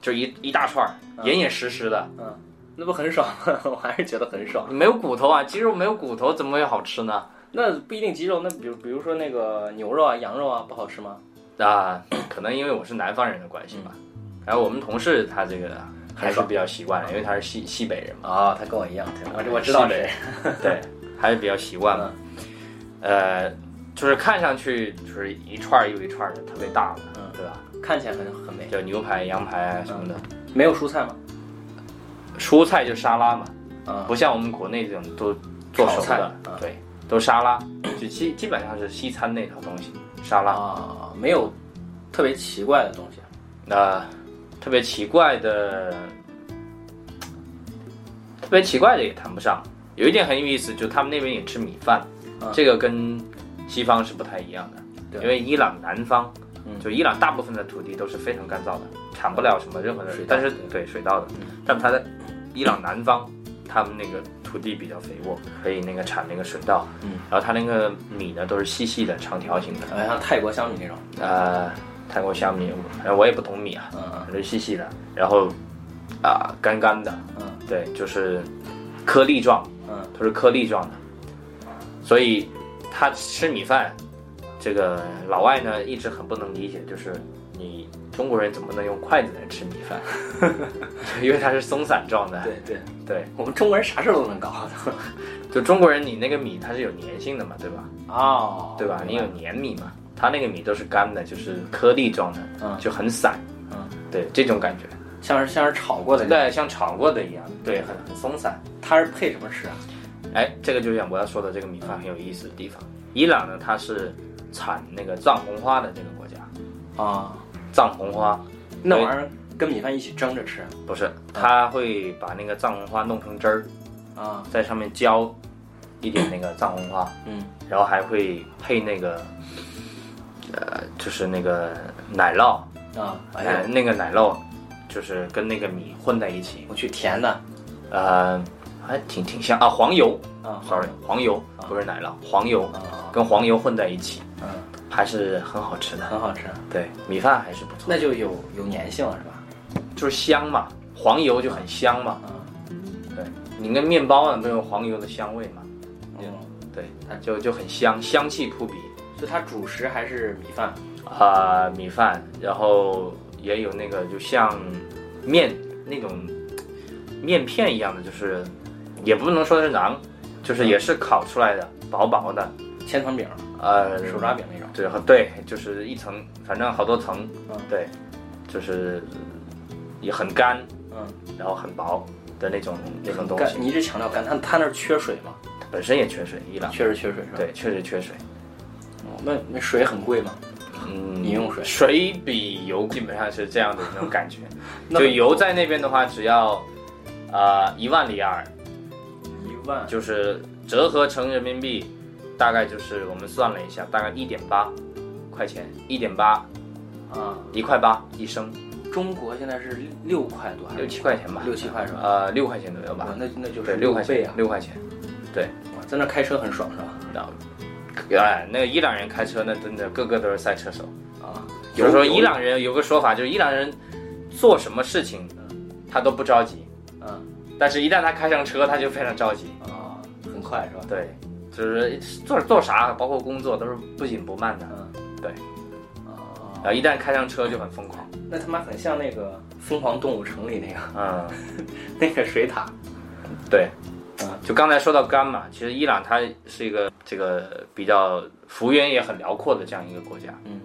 Speaker 2: 就一一大串儿，严严实实的，
Speaker 1: 嗯，那不很爽吗？我还是觉得很爽。
Speaker 2: 没有骨头啊，鸡肉没有骨头，怎么会好吃呢？
Speaker 1: 那不一定鸡肉，那比如比如说那个牛肉啊、羊肉啊，不好吃吗？
Speaker 2: 啊，可能因为我是南方人的关系吧。然后我们同事他这个还是比较习惯的，因为他是西西北人嘛，
Speaker 1: 啊、他跟我一样，我我知道
Speaker 2: 西北
Speaker 1: 谁。
Speaker 2: 对，还是比较习惯嘛。呃，就是看上去就是一串又一串的，特别大的，
Speaker 1: 嗯
Speaker 2: 对吧？
Speaker 1: 看起来很很美。
Speaker 2: 就牛排、羊排啊什么的。
Speaker 1: 没有蔬菜吗？
Speaker 2: 蔬菜就沙拉嘛，
Speaker 1: 嗯、
Speaker 2: 不像我们国内这种都做熟
Speaker 1: 菜
Speaker 2: 的
Speaker 1: 啊，
Speaker 2: 对，都沙拉，就基基本上是西餐那套东西，沙拉。
Speaker 1: 啊，没有特别奇怪的东西。
Speaker 2: 那、特别奇怪的，特别奇怪的也谈不上。有一点很有意思，就他们那边也吃米饭，
Speaker 1: 嗯
Speaker 2: 这个跟西方是不太一样的。因为伊朗南方，
Speaker 1: 嗯
Speaker 2: 就伊朗大部分的土地都是非常干燥的，产不了什么任何的
Speaker 1: 水稻
Speaker 2: 但是对水稻的，
Speaker 1: 嗯
Speaker 2: 但它在伊朗南方，他们那个土地比较肥沃，可以那个产那个水稻，
Speaker 1: 嗯，
Speaker 2: 然后它那个米呢都是细细的长条形的，
Speaker 1: 好，像泰国香米那种。
Speaker 2: 呃，泰国香米，反正我也不懂米啊，
Speaker 1: 嗯
Speaker 2: 正细细的，然后啊、干干的，
Speaker 1: 嗯。
Speaker 2: 对，就是颗粒状，
Speaker 1: 嗯。
Speaker 2: 都是颗粒状的，所以他吃米饭，这个老外呢一直很不能理解，就是你中国人怎么能用筷子来吃米饭？因为它是松散状的，
Speaker 1: 对对，
Speaker 2: 对，
Speaker 1: 我们中国人啥事儿都能搞。
Speaker 2: 就中国人你那个米它是有粘性的嘛，对吧？
Speaker 1: 哦，
Speaker 2: 对吧？你有粘米嘛，它那个米都是干的，就是颗粒状的，
Speaker 1: 嗯
Speaker 2: 就很散，
Speaker 1: 嗯，
Speaker 2: 对，这种感觉，
Speaker 1: 像是像是炒过的。
Speaker 2: 对，像炒过的一样，对，很很松散。
Speaker 1: 它是配什么吃啊？
Speaker 2: 哎，这个就是我要说的这个米饭很有意思的地方。伊朗呢，它是产那个藏红花的这个国家，
Speaker 1: 啊，
Speaker 2: 藏红花。
Speaker 1: 那玩意儿跟米饭一起蒸着吃
Speaker 2: 不是，他会把那个藏红花弄成汁儿，
Speaker 1: 啊？
Speaker 2: 在上面浇一点那个藏红花，
Speaker 1: 嗯。
Speaker 2: 然后还会配那个呃，就是那个奶酪，
Speaker 1: 啊，
Speaker 2: 那个奶酪就是跟那个米混在一起，
Speaker 1: 我去甜的。
Speaker 2: 呃，还挺挺香啊，黄油。
Speaker 1: 啊
Speaker 2: ，sorry，黄油。不是奶酪，黄油。
Speaker 1: 啊，
Speaker 2: 跟黄油混在一起，
Speaker 1: 嗯，
Speaker 2: 还是很好吃的。
Speaker 1: 很好吃，
Speaker 2: 对，米饭还是不错，
Speaker 1: 那就有有粘性了是吧？
Speaker 2: 就是香嘛，黄油就很香嘛。
Speaker 1: 嗯，
Speaker 2: 对，你跟面包呢都有黄油的香味嘛，
Speaker 1: 嗯，
Speaker 2: 对，就就很香，香气扑鼻。
Speaker 1: 所以它主食还是米饭？
Speaker 2: 啊、米饭，然后也有那个就像面那种面片一样的，就是也不能说是馕，就是也是烤出来的，薄薄的，
Speaker 1: 千层饼、
Speaker 2: 呃，
Speaker 1: 手抓饼那种。
Speaker 2: 对对，就是一层，反正好多层，
Speaker 1: 嗯
Speaker 2: 对，就是也很干，
Speaker 1: 嗯，
Speaker 2: 然后很薄的那种那种东西，
Speaker 1: 你一直强调干，它它那儿缺水吗？
Speaker 2: 本身也缺水，伊朗
Speaker 1: 确实缺水是吧？
Speaker 2: 对，确实缺水。
Speaker 1: 哦，那那水很贵吗？
Speaker 2: 嗯，
Speaker 1: 饮用水
Speaker 2: 水比油基本上是这样的那种感觉。
Speaker 1: 那
Speaker 2: 就油在那边的话，只要啊一、万里尔，
Speaker 1: 一万
Speaker 2: 就是折合成人民币，大概就是我们算了一下，大概一点八块钱，一点八
Speaker 1: 啊，
Speaker 2: 一块八一升，
Speaker 1: 中国现在是六块多
Speaker 2: 六七块钱吧，
Speaker 1: 六七块是吧？
Speaker 2: 呃，六块钱左右吧，，
Speaker 1: 那那就是
Speaker 2: 对，六块钱！六块钱。
Speaker 1: 哇在那开车很爽是吧？
Speaker 2: 然后，哎，那个伊朗人开车那真的个个都是赛车手。
Speaker 1: 啊，
Speaker 2: 就是说，伊朗人有个说法，就是伊朗人做什么事情，他都不着急，
Speaker 1: 嗯
Speaker 2: 但是一旦他开上车，他就非常着急。
Speaker 1: 啊，很快是吧？
Speaker 2: 对，就是做做啥，包括工作都是不紧不慢的。
Speaker 1: 嗯，
Speaker 2: 对。
Speaker 1: 啊
Speaker 2: 然，后一旦开上车就很疯狂。
Speaker 1: 那他妈很像那个《疯狂动物城》里那个
Speaker 2: 嗯，
Speaker 1: 那个水獭。
Speaker 2: 对。
Speaker 1: 嗯
Speaker 2: 就刚才说到干嘛，其实伊朗它是一个这个比较幅员也很辽阔的这样一个国家。
Speaker 1: 嗯。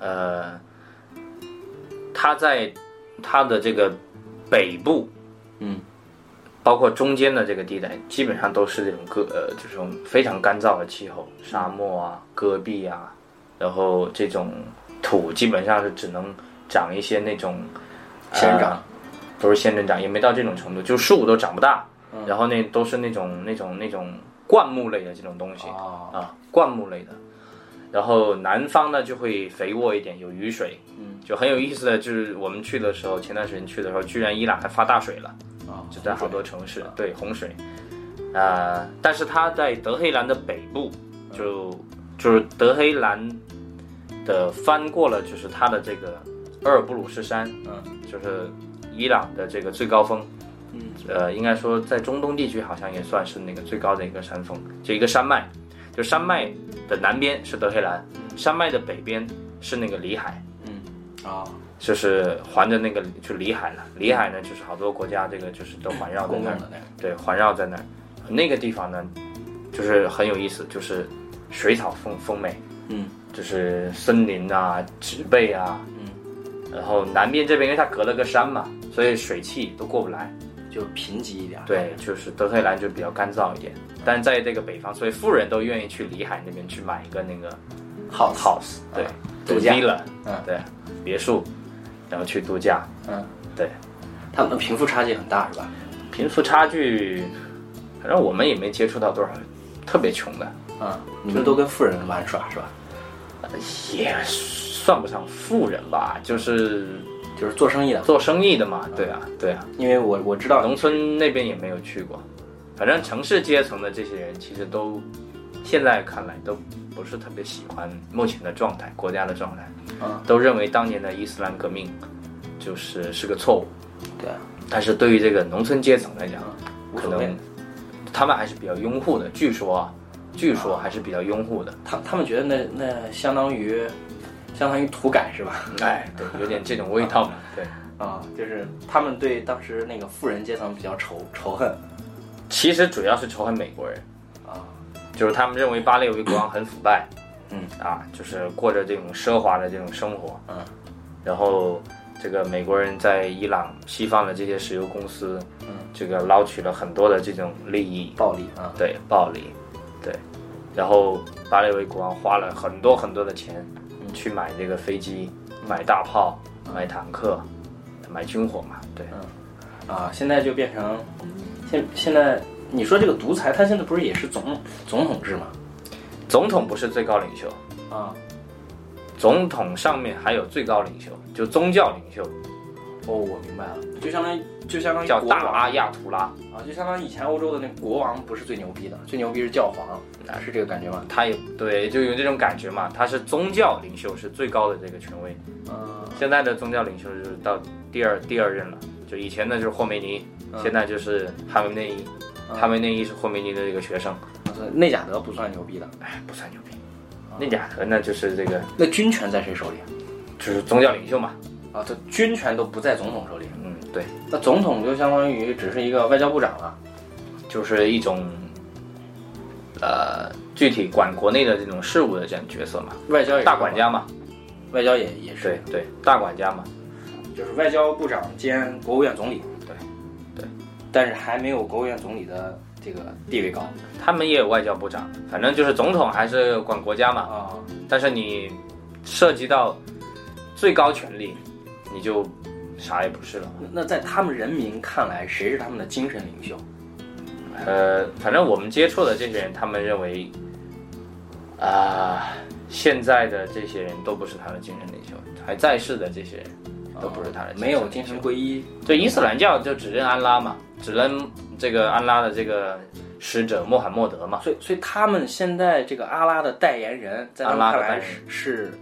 Speaker 2: 呃，它在它的这个北部，
Speaker 1: 嗯，
Speaker 2: 包括中间的这个地带，基本上都是这种戈呃这种非常干燥的气候，沙漠啊、戈壁啊，然后这种土基本上是只能长一些那种
Speaker 1: 仙人掌。
Speaker 2: 呃不是仙人掌，也没到这种程度，就树都长不大，
Speaker 1: 嗯。
Speaker 2: 然后那都是那种那种那种灌木类的这种东西
Speaker 1: 啊，
Speaker 2: 啊，灌木类的。然后南方呢就会肥沃一点，有雨水，
Speaker 1: 嗯，
Speaker 2: 就很有意思的就是我们去的时候，前段时间去的时候，居然伊朗还发大水了。
Speaker 1: 啊，
Speaker 2: 就在好多城市，对洪水，呃，但是它在德黑兰的北部，就就是德黑兰的翻过了，就是它的这个厄尔布鲁士山，
Speaker 1: 嗯，
Speaker 2: 就是伊朗的这个最高峰，
Speaker 1: 嗯，
Speaker 2: 呃，应该说在中东地区好像也算是那个最高的一个山峰，就一个山脉，就山脉的南边是德黑兰，山脉的北边是那个里海，嗯
Speaker 1: 啊，
Speaker 2: 就是环着那个就里海了，里海呢就是好多国家这个就是都环绕在那儿。对，环绕在那儿。那个地方呢，就是很有意思，就是水草丰丰美，
Speaker 1: 嗯。
Speaker 2: 就是森林啊、植被啊。
Speaker 1: 嗯，
Speaker 2: 然后南边这边，因为它隔了个山嘛，所以水汽都过不来。
Speaker 1: 就贫瘠一点。
Speaker 2: 对，就是德黑兰就比较干燥一点。但在这个北方，所以富人都愿意去里海那边去买一个那个
Speaker 1: House
Speaker 2: house，对，
Speaker 1: 度假嗯
Speaker 2: 对，别墅，然后去度假。
Speaker 1: 嗯，
Speaker 2: 对，
Speaker 1: 他们的贫富差距很大是吧？
Speaker 2: 贫富差距，反正我们也没接触到多少特别穷的。
Speaker 1: 嗯，你们都跟富人玩耍是吧？
Speaker 2: 也算不上富人吧，就是
Speaker 1: 就是做生意的，
Speaker 2: 做生意的嘛。对啊，对啊，
Speaker 1: 因为我我知道
Speaker 2: 农村那边也没有去过，反正城市阶层的这些人其实都，现在看来都不是特别喜欢目前的状态，国家的状态，
Speaker 1: 嗯，
Speaker 2: 都认为当年的伊斯兰革命就是是个错误。
Speaker 1: 对啊，
Speaker 2: 但是对于这个农村阶层来讲，可能。他们还是比较拥护的。据说啊，据说还是比较拥护的。
Speaker 1: 他他们觉得那那相当于相当于土改是吧？
Speaker 2: 哎，对，有点这种味道嘛。对，
Speaker 1: 啊，就是他们对当时那个富人阶层比较仇仇恨
Speaker 2: 其实主要是仇恨美国人，
Speaker 1: 啊，
Speaker 2: 就是他们认为巴列维国王很腐败，
Speaker 1: 嗯
Speaker 2: 啊，就是过着这种奢华的这种生活，
Speaker 1: 嗯，
Speaker 2: 然后这个美国人在伊朗西方的这些石油公司，
Speaker 1: 嗯，
Speaker 2: 这个捞取了很多的这种利益，
Speaker 1: 暴力啊，
Speaker 2: 对，暴利，对，然后巴列维国王花了很多很多的钱
Speaker 1: 嗯
Speaker 2: 去买这个飞机、买大炮、买坦克、买军火嘛，对，
Speaker 1: 啊，现在就变成现现在你说这个独裁，他现在不是也是总总统制吗？
Speaker 2: 总统不是最高领袖，
Speaker 1: 啊，
Speaker 2: 总统上面还有最高领袖，就宗教领袖，
Speaker 1: 哦，我明白了，就相当于就相当于
Speaker 2: 叫大阿亚图拉。
Speaker 1: 啊，就相当于以前欧洲的那国王不是最牛逼的，最牛逼是教皇，啊，是这个感觉吗？
Speaker 2: 他也对，就有这种感觉嘛。他是宗教领袖，是最高的这个权威。
Speaker 1: 嗯，
Speaker 2: 现在的宗教领袖就是到第二第二任了，就以前呢就是霍梅尼，
Speaker 1: 嗯
Speaker 2: 现在就是哈梅内伊。
Speaker 1: 嗯
Speaker 2: 哈梅内伊是霍梅尼的这个学生，
Speaker 1: 内贾德不算牛逼的，
Speaker 2: 哎，不算牛逼。内贾德呢，就是这个
Speaker 1: 那军权在谁手里？
Speaker 2: 就是宗教领袖嘛。
Speaker 1: 啊，这军权都不在总统手里，
Speaker 2: 嗯，对，
Speaker 1: 那总统就相当于只是一个外交部长了。
Speaker 2: 就是一种呃具体管国内的这种事务的这样角色嘛，
Speaker 1: 外交也是
Speaker 2: 大管家嘛。
Speaker 1: 外交也也是
Speaker 2: 对，对，大管家嘛。
Speaker 1: 就是外交部长兼国务院总理。
Speaker 2: 对，对，
Speaker 1: 但是还没有国务院总理的这个地位高
Speaker 2: 他们也有外交部长，反正就是总统还是管国家嘛。
Speaker 1: 啊。
Speaker 2: 但是你涉及到最高权力，你就啥也不是了。
Speaker 1: 那在他们人民看来，谁是他们的精神领袖？
Speaker 2: 呃，反正我们接触的这些人，他们认为，啊、现在的这些人都不是他的精神领袖，还在世的这些人都不是他的
Speaker 1: 没有精神皈依。
Speaker 2: 对伊斯兰教就只认安拉嘛，只认这个安拉的这个使者穆罕默德嘛。
Speaker 1: 所以，所以他们现在这个阿拉的代言人，在他们看来是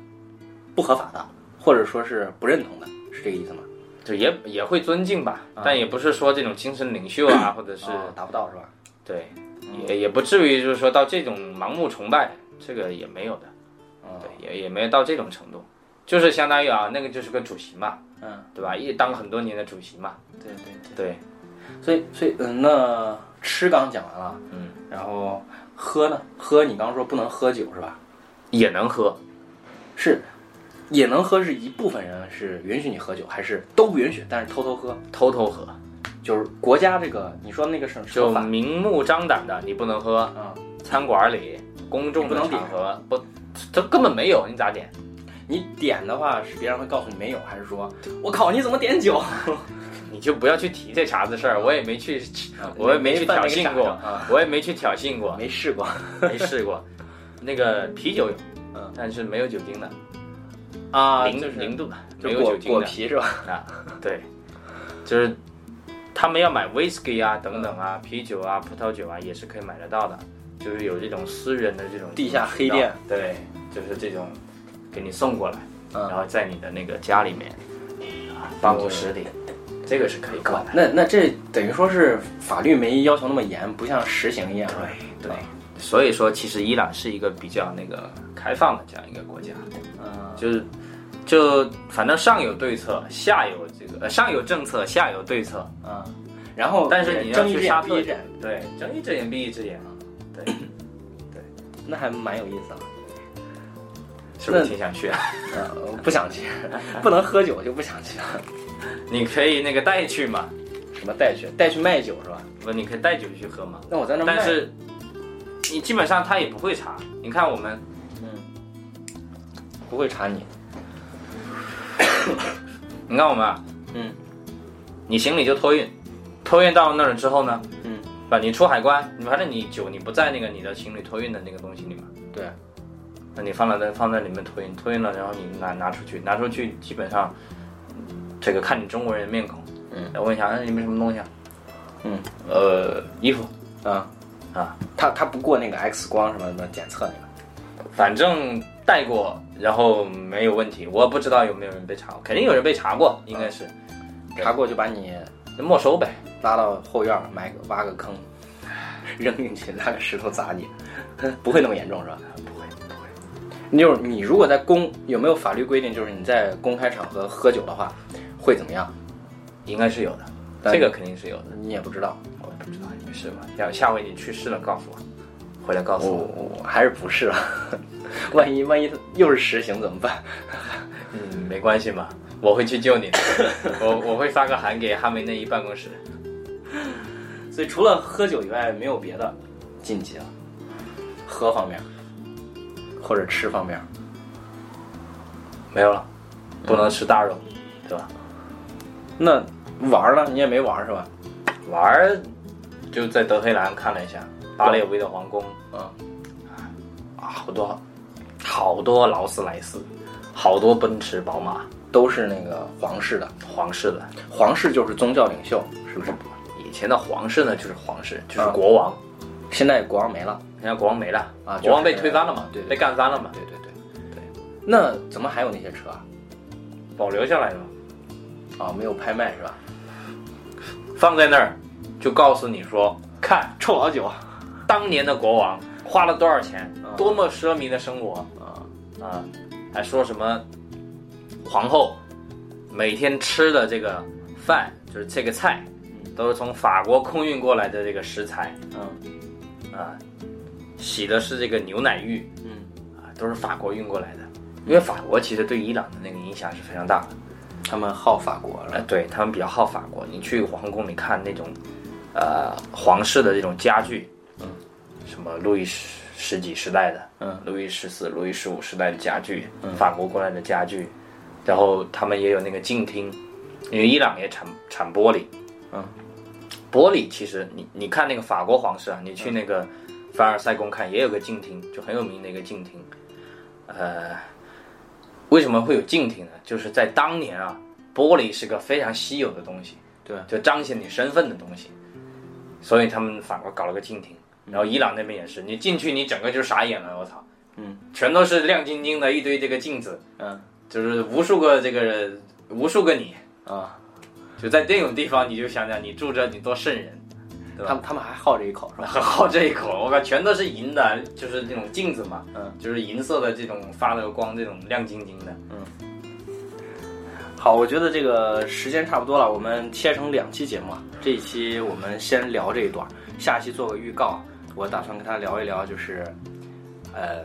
Speaker 1: 不合法的，或者说是不认同的，是这个意思吗？
Speaker 2: 就也也会尊敬吧，
Speaker 1: 啊
Speaker 2: 但也不是说这种精神领袖啊，或者是、
Speaker 1: 啊达不到是吧？
Speaker 2: 对，也也不至于就是说到这种盲目崇拜，这个也没有的，
Speaker 1: 嗯，
Speaker 2: 对，也也没有到这种程度，就是相当于啊，那个就是个主席嘛，
Speaker 1: 嗯，
Speaker 2: 对吧？一当很多年的主席嘛，
Speaker 1: 对对对。所以，所以，嗯，那吃刚讲完了，
Speaker 2: 嗯，
Speaker 1: 然后喝呢？喝你刚刚说不能喝酒是吧？
Speaker 2: 也能喝，
Speaker 1: 是，也能喝，是一部分人是允许你喝酒，还是都不允许，但是偷偷喝？
Speaker 2: 偷偷喝，
Speaker 1: 就是国家这个，你说那个是
Speaker 2: 就明目张胆的你不能喝，
Speaker 1: 啊、
Speaker 2: 餐馆里公众
Speaker 1: 不能点。
Speaker 2: 场合不，这根本没有，你咋点？
Speaker 1: 你点的话是别人会告诉你没有，还是说我靠你怎么点酒？
Speaker 2: 你就不要去提这茬子事儿，我也没去，
Speaker 1: 啊
Speaker 2: 我也没去挑衅过我也没去挑衅过，
Speaker 1: 没试过。
Speaker 2: 没试过。那个啤酒有，
Speaker 1: 嗯
Speaker 2: 但是没有酒精的，
Speaker 1: 啊，
Speaker 2: 零
Speaker 1: 就是
Speaker 2: 零度的，没有酒精的
Speaker 1: 果皮是吧？
Speaker 2: 啊。对，就是他们要买 whisky 啊等等啊，啤酒啊、葡萄酒啊也是可以买得到的，就是有这种私人的这种
Speaker 1: 地下黑店，
Speaker 2: 对，就是这种给你送过来，
Speaker 1: 嗯
Speaker 2: 然后在你的那个家里面啊办公室里，这个是可以管的。
Speaker 1: 那那这等于说是法律没要求那么严，不像实行一样，是吧？
Speaker 2: 对，所以说其实伊朗是一个比较那个开放的这样一个国家，
Speaker 1: 嗯，
Speaker 2: 就是就反正上有对策，下有这个、呃、上有政策，下有对策，
Speaker 1: 嗯，然后
Speaker 2: 但是你要去杀特
Speaker 1: 眼闭一只眼，
Speaker 2: 对，睁一只眼闭一只眼啊，对，对
Speaker 1: 那还蛮有意思啊。
Speaker 2: 是不是挺想去啊？
Speaker 1: 呃，不想去，不能喝酒就不想去了。
Speaker 2: 你可以那个带去嘛，
Speaker 1: 什么带去？带去卖酒是吧？
Speaker 2: 不，你可以带酒去喝嘛。
Speaker 1: 那我在那卖，
Speaker 2: 但是你基本上他也不会查。你看我们，嗯
Speaker 1: 不会查你。
Speaker 2: 你看我们啊，
Speaker 1: 嗯，
Speaker 2: 你行李就托运，托运到那儿之后呢，
Speaker 1: 嗯，
Speaker 2: 吧，你出海关，你反正你酒你不在那个你的行李托运的那个东西里嘛，
Speaker 1: 对，
Speaker 2: 那你放在那放在里面托运，托运了，然后你拿拿出去，拿出去基本上，这个看你中国人面孔，
Speaker 1: 嗯，
Speaker 2: 来问一下，哎，你们什么东西啊？
Speaker 1: 嗯，
Speaker 2: 呃，衣服，
Speaker 1: 啊。
Speaker 2: 啊，
Speaker 1: 他他不过那个 X 光什么什么检测那个。
Speaker 2: 反正带过，然后没有问题。我不知道有没有人被查过，肯定有人被查过，应该是
Speaker 1: 查过就把你
Speaker 2: 没收呗。
Speaker 1: 拉到后院儿埋个挖个坑，扔进去，拿个石头砸你，不会那么严重是吧？
Speaker 2: 不会不会，
Speaker 1: 就是你如果在公有没有法律规定，就是你在公开场合喝酒的话，会怎么样？
Speaker 2: 应该是有的，这个肯定是有的。
Speaker 1: 你也不知道。
Speaker 2: 我也不知道，你没试过。要下回你去试了告诉我，回来告诉
Speaker 1: 我
Speaker 2: 我。
Speaker 1: 还是不是了，万一万一又是实行怎么办？
Speaker 2: 嗯，没关系嘛，我会去救你的。我我会发个函给哈梅内伊办公室。
Speaker 1: 所以除了喝酒以外，没有别的禁忌了。喝方面，或者吃方面，
Speaker 2: 没有了，不能吃大肉，对吧？
Speaker 1: 那玩儿呢？你也没玩是吧？
Speaker 2: 玩就在德黑兰看了一下巴列维的皇宫，
Speaker 1: 嗯，
Speaker 2: 啊，好多好多劳斯莱斯，好多奔驰、宝马，
Speaker 1: 都是那个皇室的，
Speaker 2: 皇室的。
Speaker 1: 皇室就是宗教领袖，是不是？
Speaker 2: 以前的皇室呢，就是皇室，就是
Speaker 1: 啊
Speaker 2: 国王。
Speaker 1: 现在国王没了，
Speaker 2: 现在国王没了
Speaker 1: 啊
Speaker 2: 国王被推翻了嘛，
Speaker 1: 对对
Speaker 2: 被干翻了嘛，
Speaker 1: 对对对对。那怎么还有那些车啊？
Speaker 2: 保留下来了，
Speaker 1: 啊，没有拍卖是吧？
Speaker 2: 放在那儿，就告诉你说，看
Speaker 1: 臭老九啊
Speaker 2: 当年的国王花了多少钱，
Speaker 1: 啊
Speaker 2: 多么奢靡的生活
Speaker 1: 啊
Speaker 2: 啊！还说什么皇后每天吃的这个饭，就是这个菜，都是从法国空运过来的这个食材
Speaker 1: 嗯
Speaker 2: 啊，洗的是这个牛奶浴
Speaker 1: 嗯
Speaker 2: 啊，都是法国运过来的。因为法国其实对伊朗的那个影响是非常大的。
Speaker 1: 他们好法国
Speaker 2: 呃
Speaker 1: 了，，
Speaker 2: 对他们比较好法国。你去皇宫里看那种，呃，皇室的这种家具，
Speaker 1: 嗯，
Speaker 2: 什么路易十十几时代的，
Speaker 1: 嗯，
Speaker 2: 路易十四、路易十五时代的家具，
Speaker 1: 嗯。
Speaker 2: 法国过来的家具，然后他们也有那个镜厅，因为伊朗也产产玻璃，
Speaker 1: 嗯，
Speaker 2: 玻璃其实你你看那个法国皇室啊，你去那个凡尔赛宫看也有个镜厅，就很有名的一个镜厅，呃，为什么会有镜厅呢？就是在当年啊，玻璃是个非常稀有的东西，
Speaker 1: 对。
Speaker 2: 就彰显你身份的东西，所以他们法国搞了个镜厅，然后伊朗那边也是，你进去你整个就傻眼了，我操，
Speaker 1: 嗯，
Speaker 2: 全都是亮晶晶的一堆这个镜子，
Speaker 1: 嗯。
Speaker 2: 就是无数个这个无数个你，
Speaker 1: 啊，
Speaker 2: 就在这种地方，你就想想你住着你多瘆人，对吧？
Speaker 1: 他们他们还好这一口是吧？
Speaker 2: 很好这一口，我靠，全都是银的，就是那种镜子嘛，
Speaker 1: 嗯，
Speaker 2: 就是银色的这种发了光，这种亮晶晶的。嗯。
Speaker 1: 好，我觉得这个时间差不多了，我们切成两期节目啊。这一期我们先聊这一段，下期做个预告。我打算跟他聊一聊，就是呃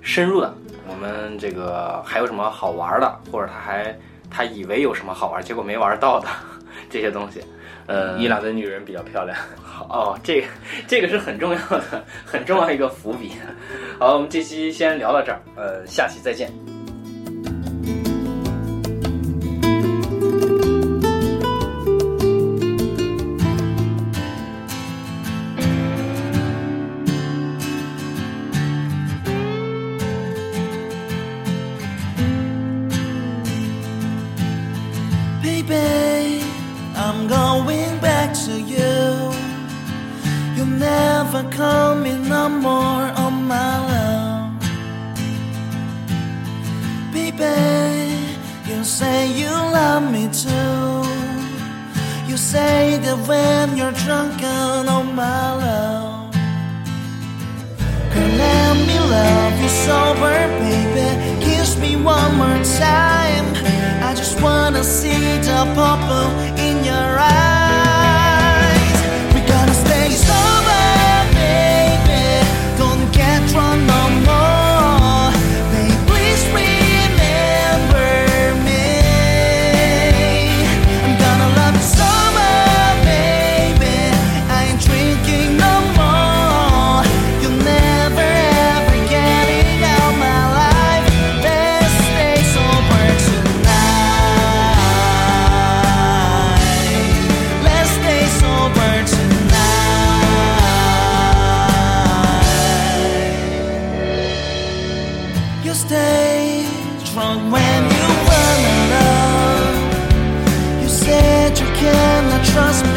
Speaker 1: 深入的，我们这个还有什么好玩的，或者他还他以为有什么好玩，结果没玩到的 这些东西。呃，
Speaker 2: 伊朗的女人比较漂亮。
Speaker 1: 好 哦，这个这个是很重要的，很重要一个伏笔。好，我们这期先聊到这儿，呃，下期再见。
Speaker 3: Stay drunk when you were in love. You said you cannot trust me